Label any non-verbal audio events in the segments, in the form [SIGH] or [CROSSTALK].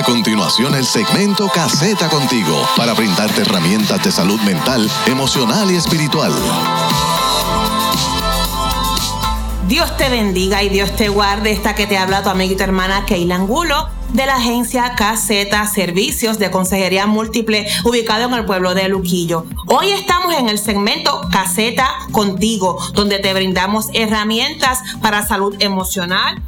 A continuación, el segmento Caseta Contigo para brindarte herramientas de salud mental, emocional y espiritual. Dios te bendiga y Dios te guarde. Esta que te habla tu amiga y tu hermana Keila Angulo de la agencia KZ Servicios de Consejería Múltiple ubicado en el pueblo de Luquillo. Hoy estamos en el segmento Caseta Contigo, donde te brindamos herramientas para salud emocional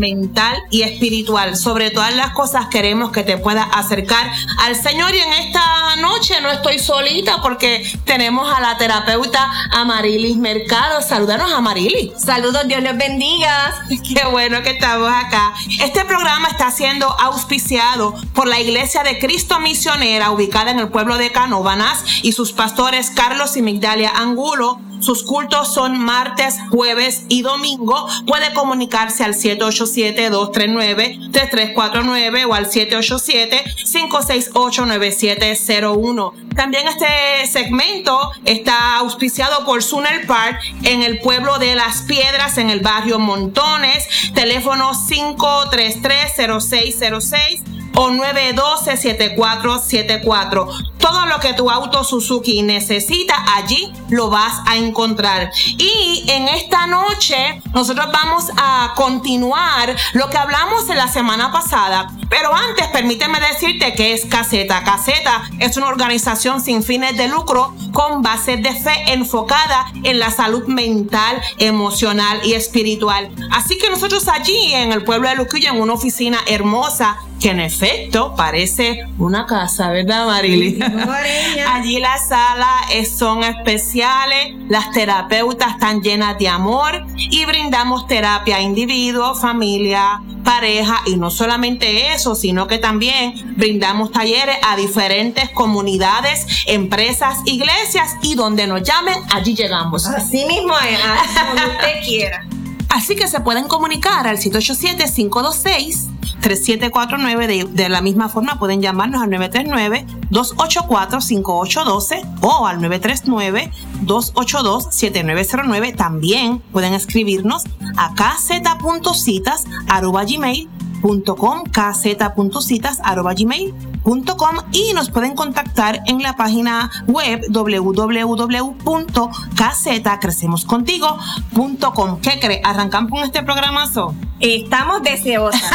mental y espiritual. Sobre todas las cosas queremos que te puedas acercar al Señor y en esta noche no estoy solita porque tenemos a la terapeuta Amarilis Mercado. Saludanos Amarilis. Saludos, Dios les bendiga. Qué bueno que estamos acá. Este programa está siendo auspiciado por la Iglesia de Cristo Misionera ubicada en el pueblo de Canóbanas y sus pastores Carlos y Migdalia Angulo sus cultos son martes, jueves y domingo. Puede comunicarse al 787-239-3349 o al 787-568-9701. También este segmento está auspiciado por Sunel Park en el pueblo de Las Piedras, en el barrio Montones. Teléfono 533-0606 o 912-7474. Todo lo que tu auto Suzuki necesita, allí lo vas a encontrar. Y en esta noche nosotros vamos a continuar lo que hablamos en la semana pasada. Pero antes, permíteme decirte que es Caseta. Caseta es una organización sin fines de lucro con base de fe enfocada en la salud mental, emocional y espiritual. Así que nosotros allí en el pueblo de Luquillo, en una oficina hermosa, que en efecto parece una casa, ¿verdad, Marily? [LAUGHS] Allí las salas son especiales, las terapeutas están llenas de amor y brindamos terapia a individuos, familia, pareja y no solamente eso, sino que también brindamos talleres a diferentes comunidades, empresas, iglesias y donde nos llamen, allí llegamos. Así mismo es, donde usted quiera. Así que se pueden comunicar al 787 526 3749. De, de la misma forma pueden llamarnos al 939-284-5812 o al 939-282-7909. También pueden escribirnos a kz.citas.gmail.com kz.citas.gmail.com y nos pueden contactar en la página web www.kzcrecemoscontigo.com. ¿Qué cree? ¿Arrancamos con este programazo? Estamos deseosas. [LAUGHS]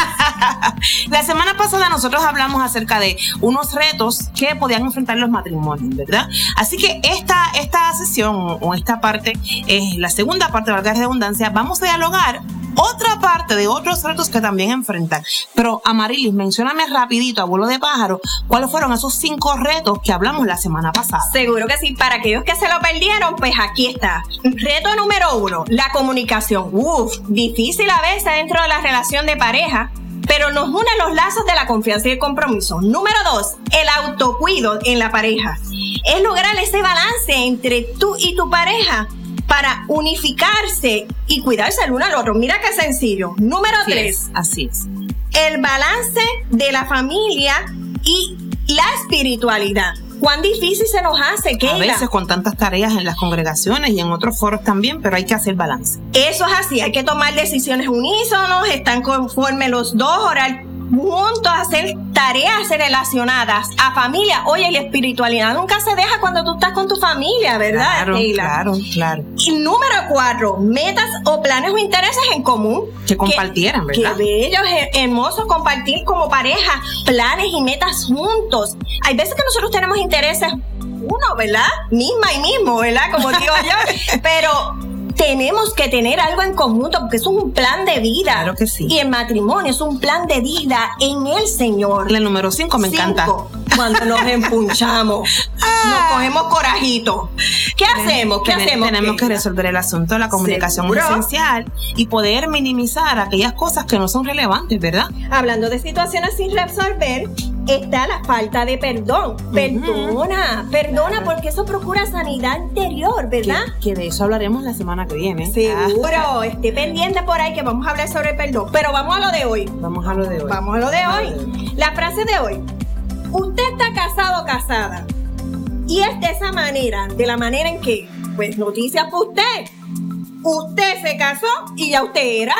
la semana pasada nosotros hablamos acerca de unos retos que podían enfrentar los matrimonios, ¿verdad? Así que esta, esta sesión o esta parte es la segunda parte, de la redundancia, vamos a dialogar otra parte de otros retos que también enfrentan. Pero Amarilis, mencióname rapidito, abuelo de pájaro, cuáles fueron esos cinco retos que hablamos la semana pasada. Seguro que sí, para aquellos que se lo perdieron, pues aquí está. Reto número uno, la comunicación. Uf, difícil a veces dentro de la relación de pareja pero nos unen los lazos de la confianza y el compromiso. Número dos, el autocuido en la pareja. Es lograr ese balance entre tú y tu pareja para unificarse y cuidarse el uno al otro. Mira qué sencillo. Número tres. así es. El balance de la familia y la espiritualidad. Cuán difícil se nos hace, que A veces con tantas tareas en las congregaciones y en otros foros también, pero hay que hacer balance. Eso es así, hay que tomar decisiones unísonos, están conforme los dos, orar juntos, hacer tareas relacionadas a familia. Oye, la espiritualidad nunca se deja cuando tú estás con tu familia, ¿verdad? Claro, claro, claro. Y número cuatro, metas o planes o intereses en común. Que compartieran, ¿verdad? Qué bello, hermoso compartir como pareja planes y metas juntos. Hay veces que nosotros tenemos intereses uno, ¿verdad? Misma y mismo, ¿verdad? Como digo yo. [LAUGHS] Pero tenemos que tener algo en conjunto porque es un plan de vida. Claro que sí. Y el matrimonio es un plan de vida en el Señor. La número 5 me encanta. Cuando nos [LAUGHS] empunchamos, Ah. nos cogemos corajito. ¿Qué hacemos? ¿Qué Tenemos- hacemos? Tenemos que resolver el asunto. La comunicación ¿Seguro? es esencial y poder minimizar aquellas cosas que no son relevantes, ¿verdad? Hablando de situaciones sin resolver, está la falta de perdón. Perdona, perdona porque eso procura sanidad interior, ¿verdad? Que, que de eso hablaremos la semana que viene. Seguro, esté pendiente por ahí que vamos a hablar sobre el perdón. Pero vamos a lo de hoy. Ah, vamos a lo de hoy. Vamos a lo de hoy. La frase de hoy. Usted está casado o casada. Y es de esa manera, de la manera en que, pues noticias para usted. Usted se casó y ya usted era.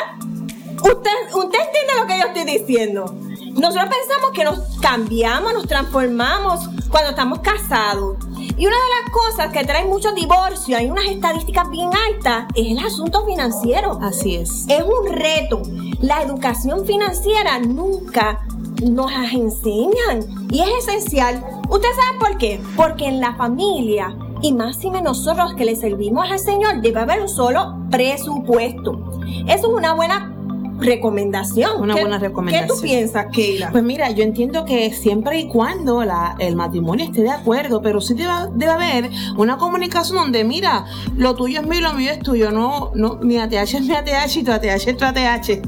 Usted, usted entiende lo que yo estoy diciendo. Nosotros pensamos que nos cambiamos, nos transformamos cuando estamos casados. Y una de las cosas que trae muchos divorcios, hay unas estadísticas bien altas, es el asunto financiero. Así es. Es un reto. La educación financiera nunca nos las enseñan y es esencial. ¿Usted sabe por qué? Porque en la familia y más si nosotros que le servimos al Señor debe haber un solo presupuesto. Eso es una buena recomendación. Una buena recomendación. ¿Qué tú piensas, Keila? Pues mira, yo entiendo que siempre y cuando la, el matrimonio esté de acuerdo, pero sí debe, debe, haber una comunicación donde, mira, lo tuyo es mío, lo mío es tuyo, no, no, mi ATH es mi ATH y tu ATH es tu ATH,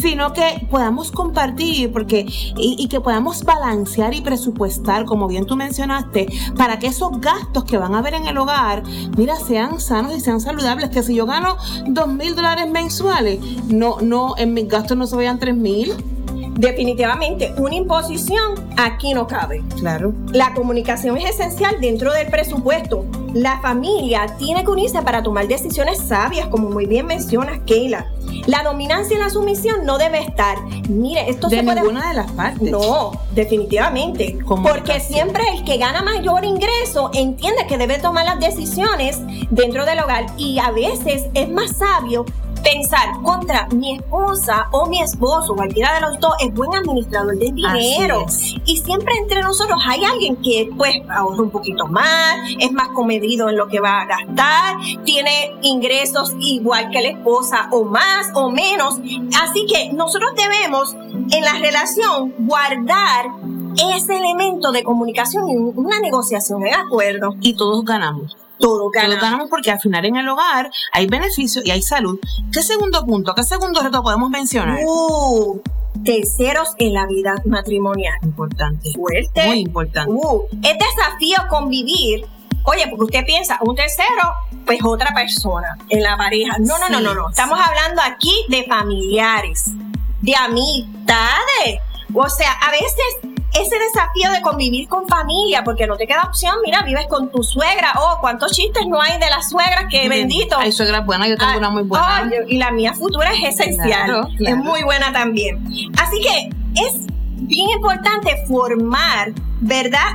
sino que podamos compartir porque, y, y que podamos balancear y presupuestar, como bien tú mencionaste, para que esos gastos que van a haber en el hogar, mira, sean sanos y sean saludables, que si yo gano dos mil dólares mensuales, no, no, en mis gastos no se vayan tres mil. Definitivamente, una imposición aquí no cabe. Claro. La comunicación es esencial dentro del presupuesto. La familia tiene que unirse para tomar decisiones sabias, como muy bien mencionas, Keila. La dominancia y la sumisión no debe estar. Mire, esto de se puede. ninguna de las partes. No, definitivamente. Porque siempre el que gana mayor ingreso entiende que debe tomar las decisiones dentro del hogar y a veces es más sabio pensar contra mi esposa o mi esposo, cualquiera de los dos, es buen administrador del dinero. Y siempre entre nosotros hay alguien que pues ahorra un poquito más, es más comedido en lo que va a gastar, tiene ingresos igual que la esposa o más o menos. Así que nosotros debemos en la relación guardar ese elemento de comunicación y una negociación de acuerdo. Y todos ganamos todo ganamos. Todos ganamos porque al final en el hogar hay beneficio y hay salud. ¿Qué segundo punto, qué segundo reto podemos mencionar? Uh, terceros en la vida matrimonial. Importante. Fuerte. Muy importante. Uh, es desafío convivir. Oye, porque usted piensa, un tercero, pues otra persona en la pareja. No, no, Sí, no, no, no. Estamos hablando aquí de familiares, de amistades. O sea, a veces ese desafío de convivir con familia, porque no te queda opción, mira, vives con tu suegra, oh, cuántos chistes no hay de las suegras, que bendito. Hay suegra buena, yo tengo Ah, una muy buena. oh, y la mía futura es esencial, Claro, es muy buena también. Así que es bien importante formar, ¿verdad?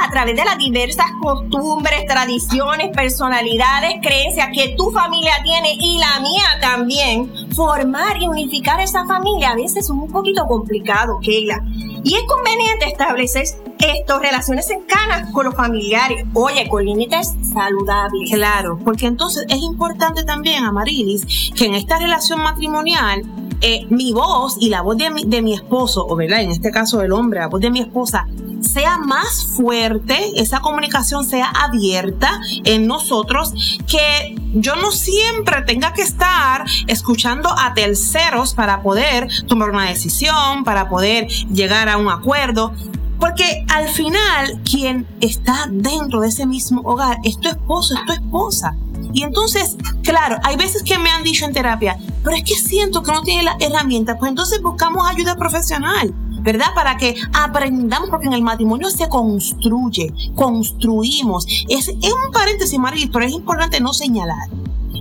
A través de las diversas costumbres, tradiciones, personalidades, creencias que tu familia tiene y la mía también, formar y unificar esa familia a veces es un poquito complicado, Keila. Y es conveniente establecer estos relaciones cercanas con los familiares, oye, con límites saludables. Claro, porque entonces es importante también, Amarilis, que en esta relación matrimonial, eh, mi voz y la voz de mi, de mi esposo, o verdad, en este caso el hombre, la voz de mi esposa, sea más fuerte, esa comunicación sea abierta en nosotros, que yo no siempre tenga que estar escuchando a terceros para poder tomar una decisión, para poder llegar a un acuerdo. Porque al final, quien está dentro de ese mismo hogar es tu esposo, es tu esposa. Y entonces, claro, hay veces que me han dicho en terapia, pero es que siento que no tiene la herramienta, pues entonces buscamos ayuda profesional. ¿Verdad? Para que aprendamos, porque en el matrimonio se construye, construimos. Es, un paréntesis, Maris, pero es importante no señalar.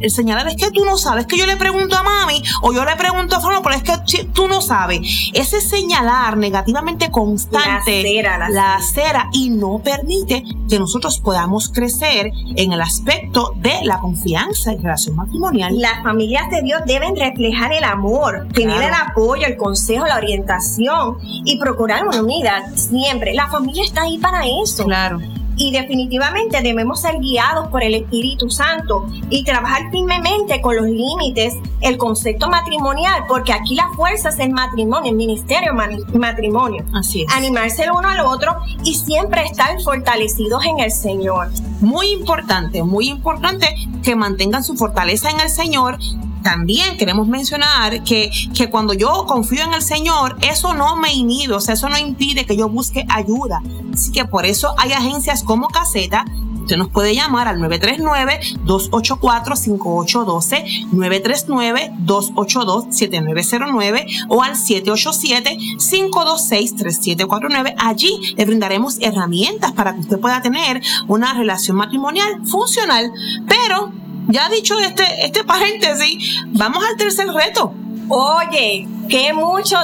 El señalar es que tú no sabes, que yo le pregunto a mami o yo le pregunto a Fano, pero es que tú no sabes. Ese señalar negativamente constante La cera, la la acera y no permite que nosotros podamos crecer en el aspecto de la confianza en relación matrimonial. Las familias de Dios deben reflejar el amor, tener Claro. el apoyo, el consejo, la orientación y procurar una unidad siempre. La familia está ahí para eso. Claro. Y definitivamente debemos ser guiados por el Espíritu Santo y trabajar firmemente con los límites, el concepto matrimonial, porque aquí la fuerza es el matrimonio, el ministerio matrimonio. Así es. Animarse el uno al otro y siempre estar fortalecidos en el Señor. Muy importante, muy importante que mantengan su fortaleza en el Señor. También queremos mencionar que, que cuando yo confío en el Señor, eso no me inhibe, o sea, eso no impide que yo busque ayuda. Así que por eso hay agencias como Caseta. Usted nos puede llamar al 939-284-5812, 939-282-7909 o al 787-526-3749. Allí le brindaremos herramientas para que usted pueda tener una relación matrimonial funcional. Pero, ya dicho este, este paréntesis, vamos al tercer reto. Oye, que mucho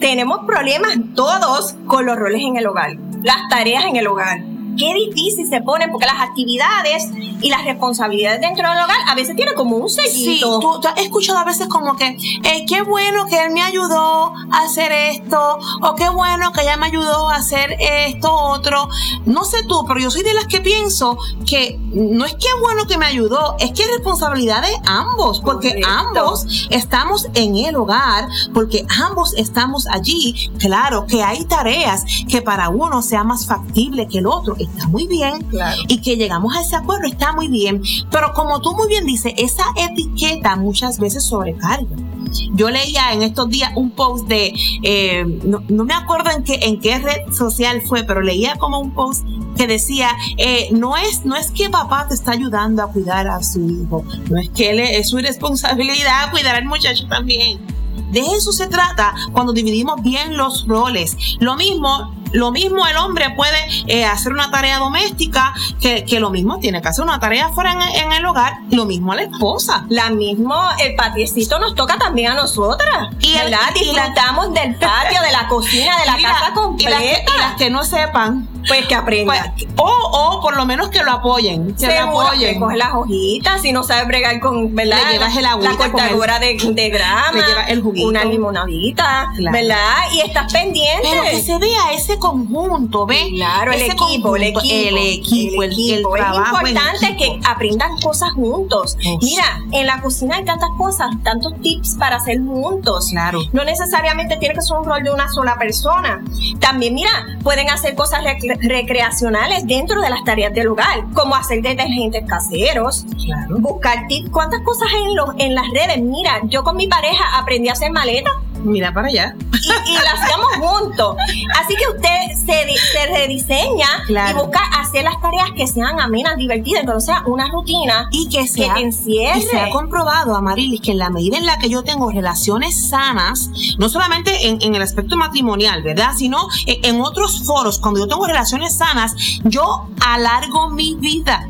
tenemos problemas todos con los roles en el hogar, las tareas en el hogar qué difícil se pone porque las actividades y las responsabilidades dentro del hogar a veces tienen como un sellito. Sí, tú, has escuchado a veces como que, eh, qué bueno que él me ayudó a hacer esto, o qué bueno que ella me ayudó a hacer esto, otro. No sé tú, pero yo soy de las que pienso que no es que bueno que me ayudó, es que es responsabilidad de ambos, porque ambos estamos en el hogar, porque ambos estamos allí. Claro que hay tareas que para uno sea más factible que el otro está muy bien y que llegamos a ese acuerdo está muy bien, pero como tú muy bien dices, esa etiqueta muchas veces sobrecarga. Yo leía en estos días un post de, eh, no, me acuerdo en qué, en qué red social fue, pero leía como un post que decía, eh, no, es, no es que papá te está ayudando a cuidar a su hijo, no es que él es su responsabilidad cuidar al muchacho también. De eso se trata cuando dividimos bien los roles. Lo mismo lo mismo el hombre puede eh, hacer una tarea doméstica que, lo mismo tiene que hacer una tarea fuera en, el hogar, lo mismo a la esposa. La mismo, el patiecito nos toca también a nosotras. Y ¿verdad? Disfrutamos del patio, de la cocina, de la [LAUGHS] casa completa. y las que no sepan, pues que aprendan. Pues, o, o por lo menos que lo apoyen. Que lo apoyen. Que coge las hojitas, si no sabe bregar con, ¿verdad? Le llevas el agüita la cortadora de, de, grama. Le llevas el juguito. Una limonadita, ¿verdad? Y estás pendiente. Pero que se vea ese conjunto, ¿ves? Claro, el equipo, el equipo, el equipo, el, equipo. es importante que aprendan cosas juntos. Mira, en la cocina hay tantas cosas, tantos tips para hacer juntos. Claro. No necesariamente tiene que ser un rol de una sola persona. También, mira, pueden hacer cosas recreacionales dentro de las tareas del hogar, como hacer detergentes caseros, buscar tips. ¿Cuántas cosas en, los, en las redes? Mira, yo con mi pareja aprendí a hacer maletas mira para allá. Y, y lo hacíamos juntos. Así que usted se, se rediseña y busca hacer las tareas que sean amenas, divertidas, que sea una rutina y que, sea, que encierre. Y se ha comprobado, Amarilis, que en la medida en la que yo tengo relaciones sanas, no solamente en, el aspecto matrimonial, ¿verdad? Sino en otros foros, cuando yo tengo relaciones sanas, yo alargo mi vida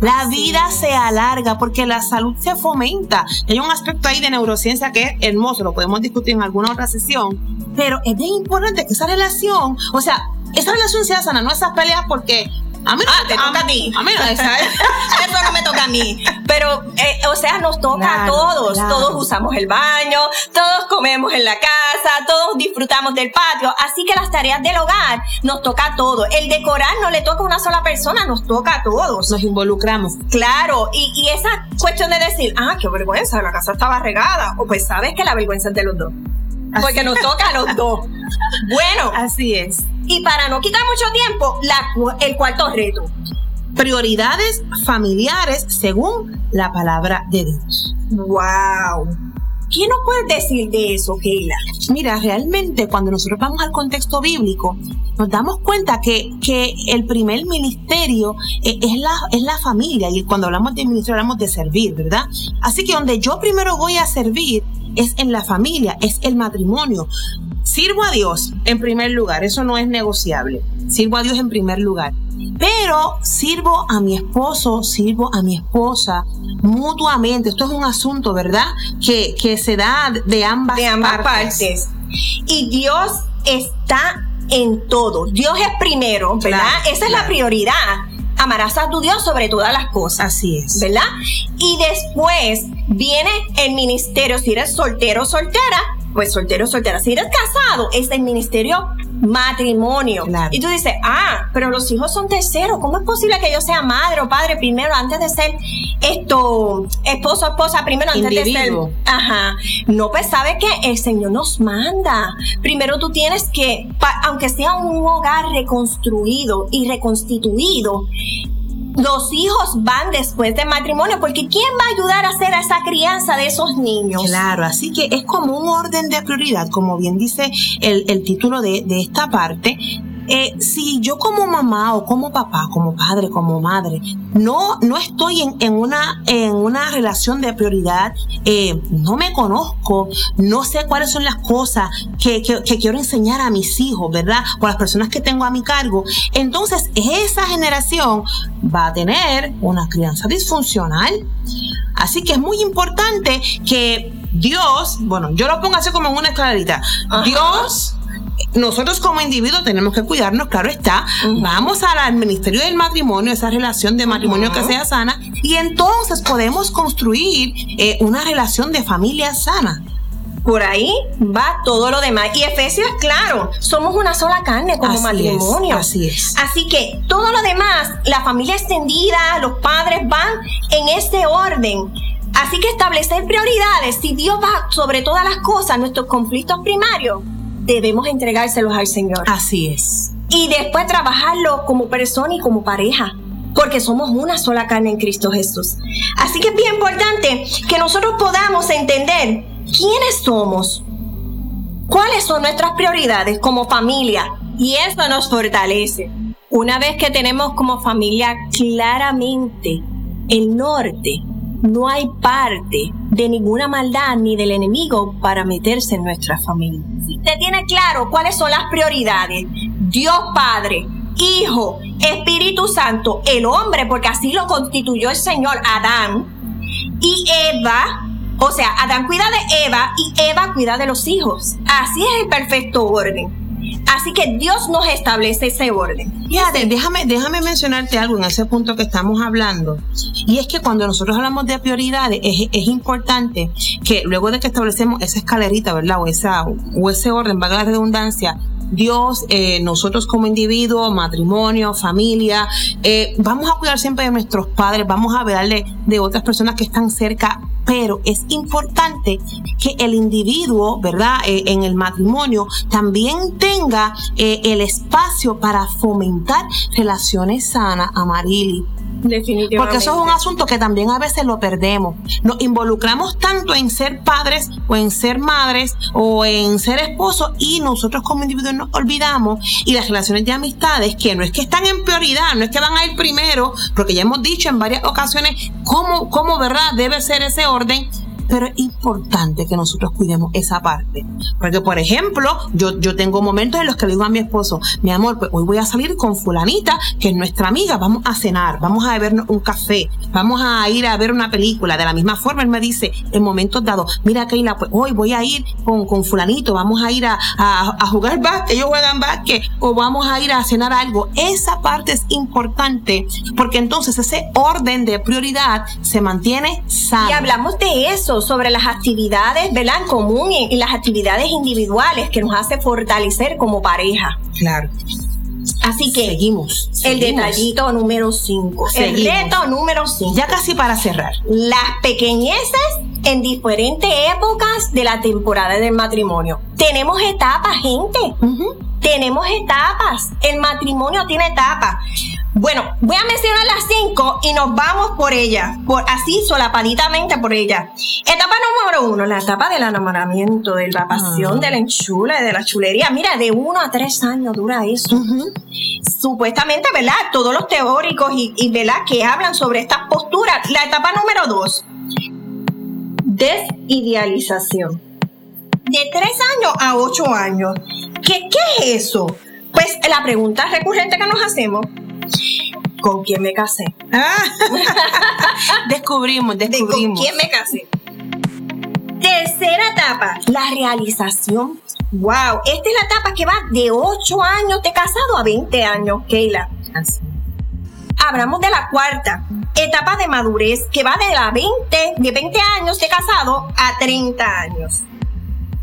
la vida se alarga porque la salud se fomenta. Hay un aspecto ahí de neurociencia que es hermoso, lo podemos discutir en alguna otra sesión, pero es bien importante que esa relación, o sea, esa relación sea sana, no esas peleas porque a mí no ah, te toca a, mí. A mí no, [LAUGHS] Eso no me toca a mí. Pero, eh, o sea, nos toca a todos. Todos usamos el baño, todos comemos en la casa, todos disfrutamos del patio. Así que las tareas del hogar nos toca a todos. El decorar no le toca a una sola persona, nos toca a todos. Nos involucramos. Claro, y, y esa cuestión de decir, ah, qué vergüenza, la casa estaba regada. O pues sabes que la vergüenza es de los dos. Porque nos toca a los dos. Bueno. Así es. Y para no quitar mucho tiempo, el cuarto reto. Prioridades familiares según la palabra de Dios. ¡Wow! ¿Qué nos puedes decir de eso, Keila? Mira, realmente cuando nosotros vamos al contexto bíblico, nos damos cuenta que, que el primer ministerio eh, es, la, es la familia y cuando hablamos de ministerio hablamos de servir, ¿verdad? Así que donde yo primero voy a servir es en la familia, es el matrimonio. Sirvo a Dios en primer lugar, eso no es negociable. Sirvo a Dios en primer lugar. Pero sirvo a mi esposo, sirvo a mi esposa mutuamente. Esto es un asunto, ¿verdad? Que, que se da de ambas, de ambas partes. Y Dios está en todo. Dios es primero, ¿verdad? Esa es la prioridad. Amarás a tu Dios sobre todas las cosas. Así es. ¿Verdad? Y después viene el ministerio, si eres soltero o soltera, pues soltero, soltera. Si eres casado, es el ministerio matrimonio. Y tú dices, ah, pero los hijos son terceros. ¿Cómo es posible que yo sea madre o padre primero antes de ser esto, esposo, esposa primero antes de ser? Ajá. No, pues sabe que el Señor nos manda. Primero tú tienes que, aunque sea un hogar reconstruido y reconstituido, los hijos van después del matrimonio, porque ¿quién va a ayudar a hacer esa crianza de esos niños? Claro, así que es como un orden de prioridad, como bien dice el, el título de, de esta parte, eh, si yo como mamá o como papá, como padre, como madre, no, no estoy en, en una, en una relación de prioridad, eh, no me conozco, no sé cuáles son las cosas que, que, que, quiero enseñar a mis hijos, ¿verdad? O a las personas que tengo a mi cargo, entonces esa generación va a tener una crianza disfuncional. Así que es muy importante que Dios, bueno, yo lo pongo así como en una escalerita. Dios nosotros como individuos tenemos que cuidarnos, claro está. Vamos al ministerio del matrimonio, esa relación de matrimonio que sea sana, y entonces podemos construir eh, una relación de familia sana. Por ahí va todo lo demás. Y Efesios, claro, somos una sola carne como matrimonio. así es. Así que todo lo demás, la familia extendida, los padres van en ese orden. Así que establecer prioridades, si Dios va sobre todas las cosas, nuestros conflictos primarios, debemos entregárselos al Señor. Así es. Y después trabajarlo como persona y como pareja porque somos una sola carne en Cristo Jesús. Así que es bien importante que nosotros podamos entender quiénes somos, cuáles son nuestras prioridades como familia, y eso nos fortalece. Una vez que tenemos como familia claramente el norte, no hay parte de ninguna maldad ni del enemigo para meterse en nuestra familia. Si usted tiene claro cuáles son las prioridades, Dios Padre, Hijo, Espíritu Santo, el hombre, porque así lo constituyó el Señor Adán, y Eva, o sea, Adán cuida de Eva y Eva cuida de los hijos. Así es el perfecto orden. Así que Dios nos establece ese orden. Fíjate, déjame, déjame mencionarte algo en ese punto que estamos hablando. Y es que cuando nosotros hablamos de prioridades, es, importante que luego de que establecemos esa escalerita, ¿verdad? O, esa, o ese orden, valga la redundancia, Dios, eh, nosotros como individuos, matrimonio, familia, eh, vamos a cuidar siempre de nuestros padres, vamos a velarle de otras personas que están cerca pero es importante que el individuo, ¿verdad? Eh, en el matrimonio también tenga eh, el espacio para fomentar relaciones sanas, Amarili. Porque eso es un asunto que también a veces lo perdemos. Nos involucramos tanto en ser padres o en ser madres o en ser esposos y nosotros como individuos nos olvidamos y las relaciones de amistades que no es que están en prioridad, no es que van a ir primero, porque ya hemos dicho en varias ocasiones cómo, cómo ¿verdad? Debe ser ese orden pero es importante que nosotros cuidemos esa parte. Porque, por ejemplo, yo, yo tengo momentos en los que le digo a mi esposo, mi amor, pues hoy voy a salir con fulanita, que es nuestra amiga, vamos a cenar, vamos a bebernos un café, vamos a ir a ver una película. De la misma forma, él me dice, en momentos dados, mira, Keila, pues hoy voy a ir con, con fulanito, vamos a ir a, a, jugar básquet, ellos juegan básquet, o vamos a ir a cenar algo. Esa parte es importante, porque entonces ese orden de prioridad se mantiene sano. Y hablamos de eso sobre las actividades, ¿verdad? En común y, las actividades individuales que nos hace fortalecer como pareja. Claro. Así que seguimos. El detallito número 5. El reto número 5. Ya casi para cerrar. Las pequeñeces en diferentes épocas de la temporada del matrimonio. Tenemos etapas, gente. Tenemos etapas. El matrimonio tiene etapas. Bueno, voy a mencionar las cinco y nos vamos por ella, por así solapaditamente por ella. Etapa número uno, la etapa del enamoramiento, de la pasión, de la enchula, de la chulería. Mira, de uno a tres años dura eso. Supuestamente, ¿verdad? Todos los teóricos y, y, ¿verdad? Que hablan sobre estas posturas. La etapa número dos, desidealización. De tres años a ocho años. ¿Qué, qué es eso? Pues la pregunta recurrente que nos hacemos ¿Con quién me casé? [LAUGHS] descubrimos, descubrimos. ¿Con quién me casé? Tercera etapa, la realización. Wow, esta es la etapa que va de 8 años de casado a 20 años, Keila. Así. Hablamos de la cuarta, etapa de madurez, que va de la 20, de 20 años de casado a 30 años.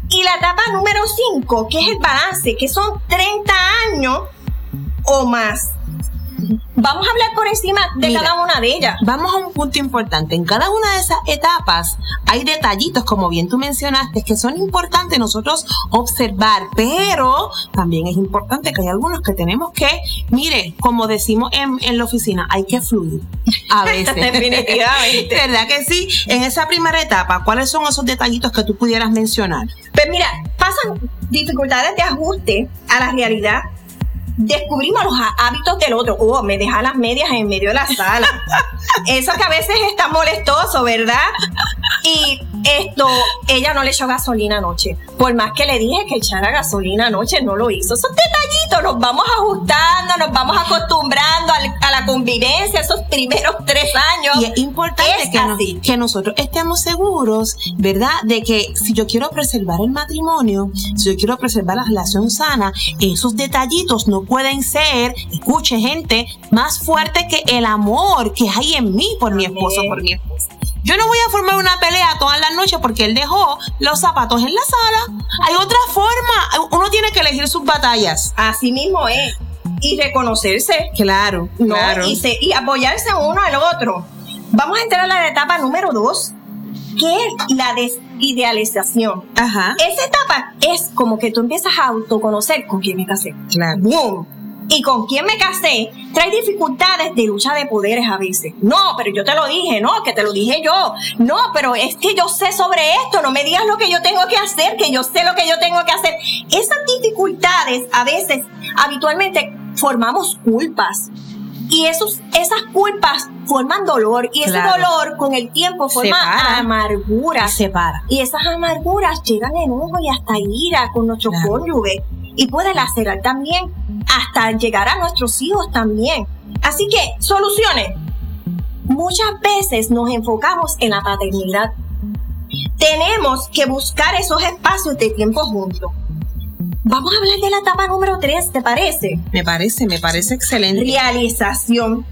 Y la etapa número 5, que es el balance, que son 30 años o más. Vamos a hablar por encima de cada una de ellas. Vamos a un punto importante. En cada una de esas etapas hay detallitos, como bien tú mencionaste, que son importantes nosotros observar, pero también es importante que hay algunos que tenemos que, mire, como decimos en, en la oficina, hay que fluir a [LAUGHS] veces. Definitivamente. ¿Verdad que sí? En esa primera etapa, ¿cuáles son esos detallitos que tú pudieras mencionar? Pues mira, pasan dificultades de ajuste a la realidad descubrimos los hábitos del otro. Oh, me deja las medias en medio de la sala. [LAUGHS] Eso que a veces está molestoso, ¿verdad? Y esto, ella no le echó gasolina anoche. Por más que le dije que echara gasolina anoche, no lo hizo. Esos detallitos, nos vamos ajustando, nos vamos acostumbrando a, la convivencia esos primeros tres años. Y es importante que, que nosotros estemos seguros, ¿verdad? De que si yo quiero preservar el matrimonio, si yo quiero preservar la relación sana, esos detallitos no pueden ser, escuche gente, más fuerte que el amor que hay en mí por mi esposo, por mi esposa. Yo no voy a formar una pelea todas las noches porque él dejó los zapatos en la sala. Hay otra forma. Uno tiene que elegir sus batallas. Así mismo es. Y reconocerse. Claro, claro. Y, y apoyarse uno al otro. Vamos a entrar a la etapa número dos, que es la desidealización. Ajá. Esa etapa es como que tú empiezas a autoconocer con quién me casé. Claro. Boom y con quién me casé trae dificultades de lucha de poderes a veces. No, pero yo te lo dije, no, que te lo dije yo. No, pero es que yo sé sobre esto, no me digas lo que yo tengo que hacer, que yo sé lo que yo tengo que hacer. Esas dificultades a veces, habitualmente, formamos culpas. Y esos, esas culpas forman dolor y ese dolor con el tiempo forma amarguras. Y separa. Y esas amarguras llegan enojo y hasta ira con nuestro cónyuge y puede lacerar también hasta llegar a nuestros hijos también. Así que, soluciones. Muchas veces nos enfocamos en la paternidad. Tenemos que buscar esos espacios de tiempo juntos. Vamos a hablar de la etapa número 3, ¿te parece? Me parece, me parece excelente. Realización.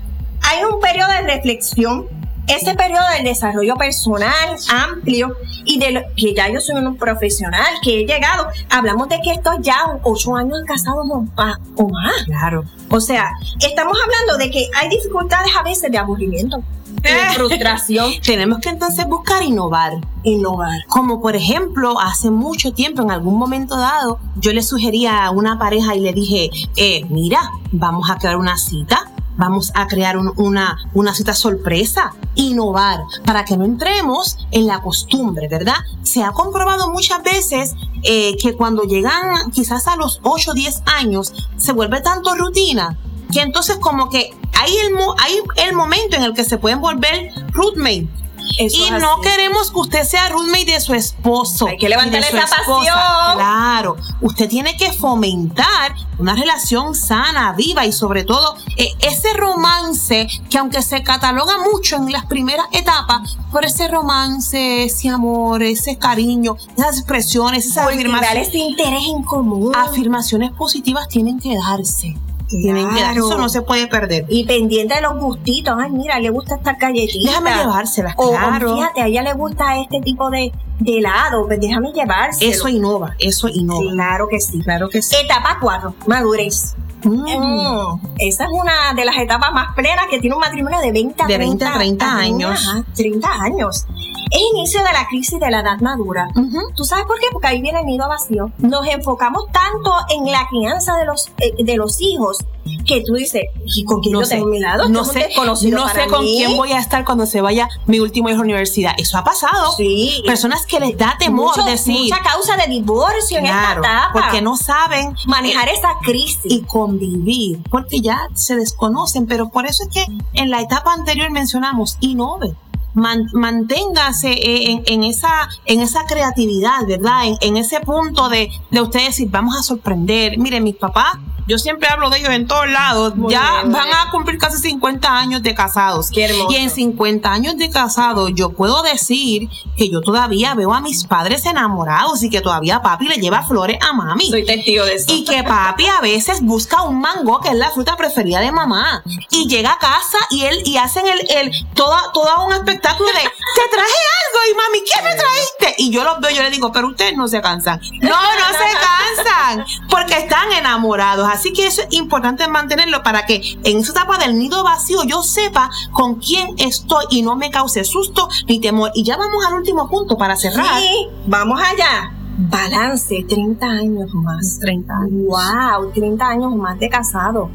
Hay un periodo de reflexión ese periodo del desarrollo personal amplio y de lo, que ya yo soy un profesional, que he llegado, hablamos de que estos ya ocho años casados o más, o más. Claro. O sea, estamos hablando de que hay dificultades a veces de aburrimiento. De eh. frustración. [LAUGHS] Tenemos que entonces buscar innovar. Innovar. Como por ejemplo, hace mucho tiempo, en algún momento dado, yo le sugería a una pareja y le dije, eh, mira, vamos a crear una cita vamos a crear una, una cita sorpresa, innovar, para que no entremos en la costumbre, ¿verdad? Se ha comprobado muchas veces eh, que cuando llegan quizás a los 8 o 10 años, se vuelve tanto rutina que entonces como que hay el, hay el momento en el que se pueden volver roommate y no queremos que usted sea roommate de su esposo. Hay que levantar esa pasión. Claro, usted tiene que fomentar una relación sana, viva y sobre todo eh, ese romance que aunque se cataloga mucho en las primeras etapas, por ese romance, ese amor, ese cariño, esas expresiones, esas afirmaciones. ese interés en común. Afirmaciones positivas tienen que darse. Eso no se puede perder. Y pendiente de los gustitos. Ay, mira, le gusta esta galletita. Déjame llevárselas, claro. O, fíjate, a ella le gusta este tipo de, de helado. Pues déjame llevarse. Eso innova, eso innova. Claro que sí. Claro que sí. Etapa 4, madurez. Mm. Mm. Esa es una de las etapas más plenas que tiene un matrimonio de 20 a 30, de 20 a 30 años. 30 años es inicio de la crisis de la edad madura. ¿Tú sabes por qué? Porque ahí viene el nido vacío. Nos enfocamos tanto en la crianza de los, eh, de los hijos que tú dices, ¿y con quién no yo sé, tengo mi lado? No sé, no sé con quién voy a estar cuando se vaya mi último hijo a la universidad. Eso ha pasado. Sí. Personas que les da temor decir. Mucha causa de divorcio en esta etapa. Porque no saben manejar esa crisis. Y convivir. Porque ya se desconocen. Pero por eso es que en la etapa anterior mencionamos, innove manténgase en, en, esa, en esa creatividad, ¿verdad? En, en ese punto de, de ustedes decir, vamos a sorprender. Miren, mis papás yo siempre hablo de ellos en todos lados. ya van a cumplir casi 50 años de casados. y en 50 años de casados, yo puedo decir que yo todavía veo a mis padres enamorados y que todavía papi le lleva flores a mami. Soy testigo de eso. Y que papi a veces busca un mango, que es la fruta preferida de mamá. Y llega a casa y él y hacen el, el todo, todo un espectáculo de te traje algo y mami, ¿qué me trajiste? Y yo los veo, yo le digo, pero ustedes no se cansan. No, no se cansan. Porque están enamorados. Así que eso es importante mantenerlo para que en esa etapa del nido vacío yo sepa con quién estoy y no me cause susto ni temor. Y ya vamos al último punto para cerrar. Sí, vamos allá. Balance, 30 años más. 30 años. Wow, 30 años más de casado.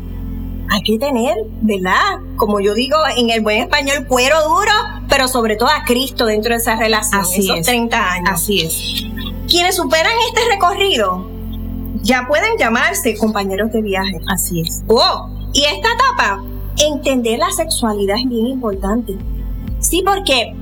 Hay que tener, ¿verdad? Como yo digo en el buen español, cuero duro, pero sobre todo a Cristo dentro de esa relación. Así esos es. 30 años. Así es. Quienes superan este recorrido ya pueden llamarse compañeros de viaje. Así es. Oh, y esta etapa, entender la sexualidad es bien importante. Sí, porque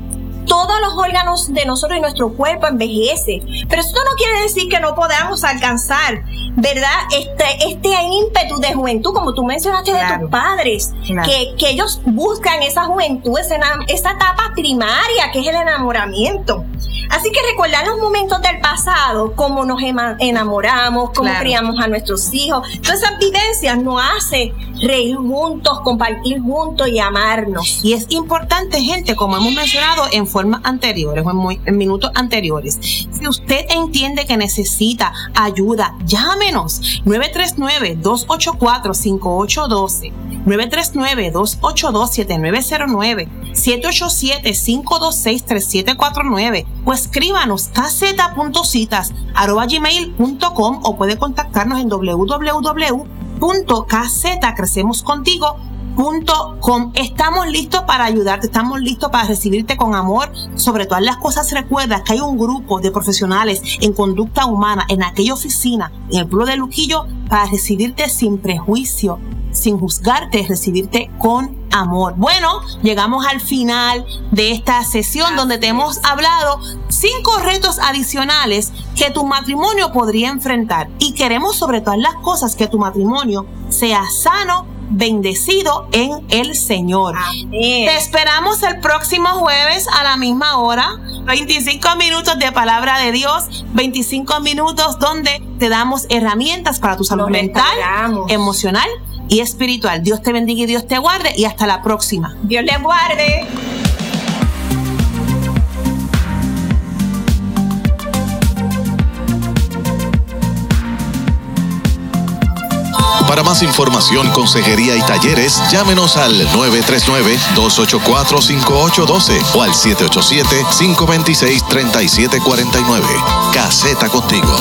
todos los órganos de nosotros y nuestro cuerpo envejece. Pero esto no quiere decir que no podamos alcanzar, ¿verdad? Este, este ímpetu de juventud, como tú mencionaste de tus padres, que, que, ellos buscan esa juventud, esa, esa etapa primaria que es el enamoramiento. Así que recordar los momentos del pasado, cómo nos enamoramos, cómo criamos a nuestros hijos, todas esas vivencias nos hace reír juntos, compartir juntos y amarnos. Y es importante, gente, como hemos mencionado en formas anteriores o en, minutos anteriores, si usted entiende que necesita ayuda, llámenos. 939-284-5812. 939-282-7909, 787-526-3749 o escríbanos gmail.com o puede contactarnos en www.kzcrecemoscontigo.com. Estamos listos para ayudarte, estamos listos para recibirte con amor. Sobre todas las cosas, recuerda que hay un grupo de profesionales en conducta humana en aquella oficina, en el pueblo de Luquillo, para recibirte sin prejuicio, sin juzgarte, recibirte con amor. Bueno, llegamos al final de esta sesión donde te hemos hablado cinco retos adicionales que tu matrimonio podría enfrentar y queremos sobre todas las cosas que tu matrimonio sea sano, bendecido en el Señor. Te esperamos el próximo jueves a la misma hora. 25 minutos de palabra de Dios, 25 minutos donde te damos herramientas para tu salud mental, emocional y espiritual. Dios te bendiga y Dios te guarde y hasta la próxima. Dios le guarde. Para más información, consejería y talleres, llámenos al 939-284-5812 o al 787-526-3749. Caseta contigo.